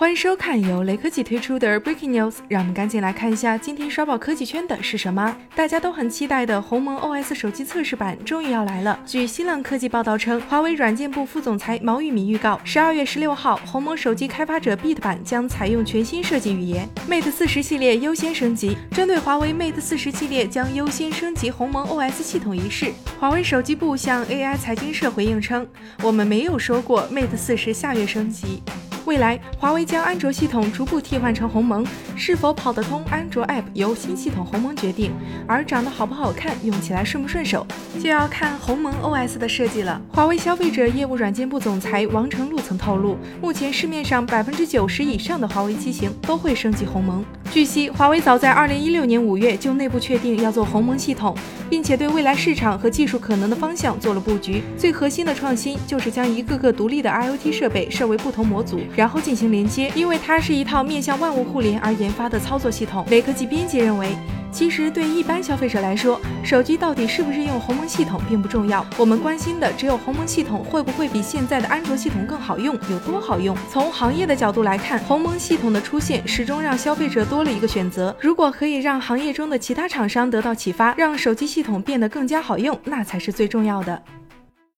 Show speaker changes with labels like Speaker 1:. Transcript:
Speaker 1: 欢迎收看由雷科技推出的 Breaking News，让我们赶紧来看一下今天刷爆科技圈的是什么。大家都很期待的鸿蒙 OS 手机测试版终于要来了。据新浪科技报道称，华为软件部副总裁毛玉米预告，十二月十六号，鸿蒙手机开发者 Beat 版将采用全新设计语言，Mate 四十系列优先升级。针对华为 Mate 四十系列将优先升级鸿蒙 OS 系统一事，华为手机部向 AI 财经社回应称，我们没有说过 Mate 四十下月升级。未来，华为将安卓系统逐步替换成鸿蒙，是否跑得通安卓 App 由新系统鸿蒙决定，而长得好不好看、用起来顺不顺手，就要看鸿蒙 OS 的设计了。华为消费者业务软件部总裁王成禄曾透露，目前市面上百分之九十以上的华为机型都会升级鸿蒙。据悉，华为早在2016年5月就内部确定要做鸿蒙系统，并且对未来市场和技术可能的方向做了布局。最核心的创新就是将一个个独立的 IoT 设备设为不同模组。然后进行连接，因为它是一套面向万物互联而研发的操作系统。雷科技编辑认为，其实对一般消费者来说，手机到底是不是用鸿蒙系统并不重要，我们关心的只有鸿蒙系统会不会比现在的安卓系统更好用，有多好用。从行业的角度来看，鸿蒙系统的出现始终让消费者多了一个选择。如果可以让行业中的其他厂商得到启发，让手机系统变得更加好用，那才是最重要的。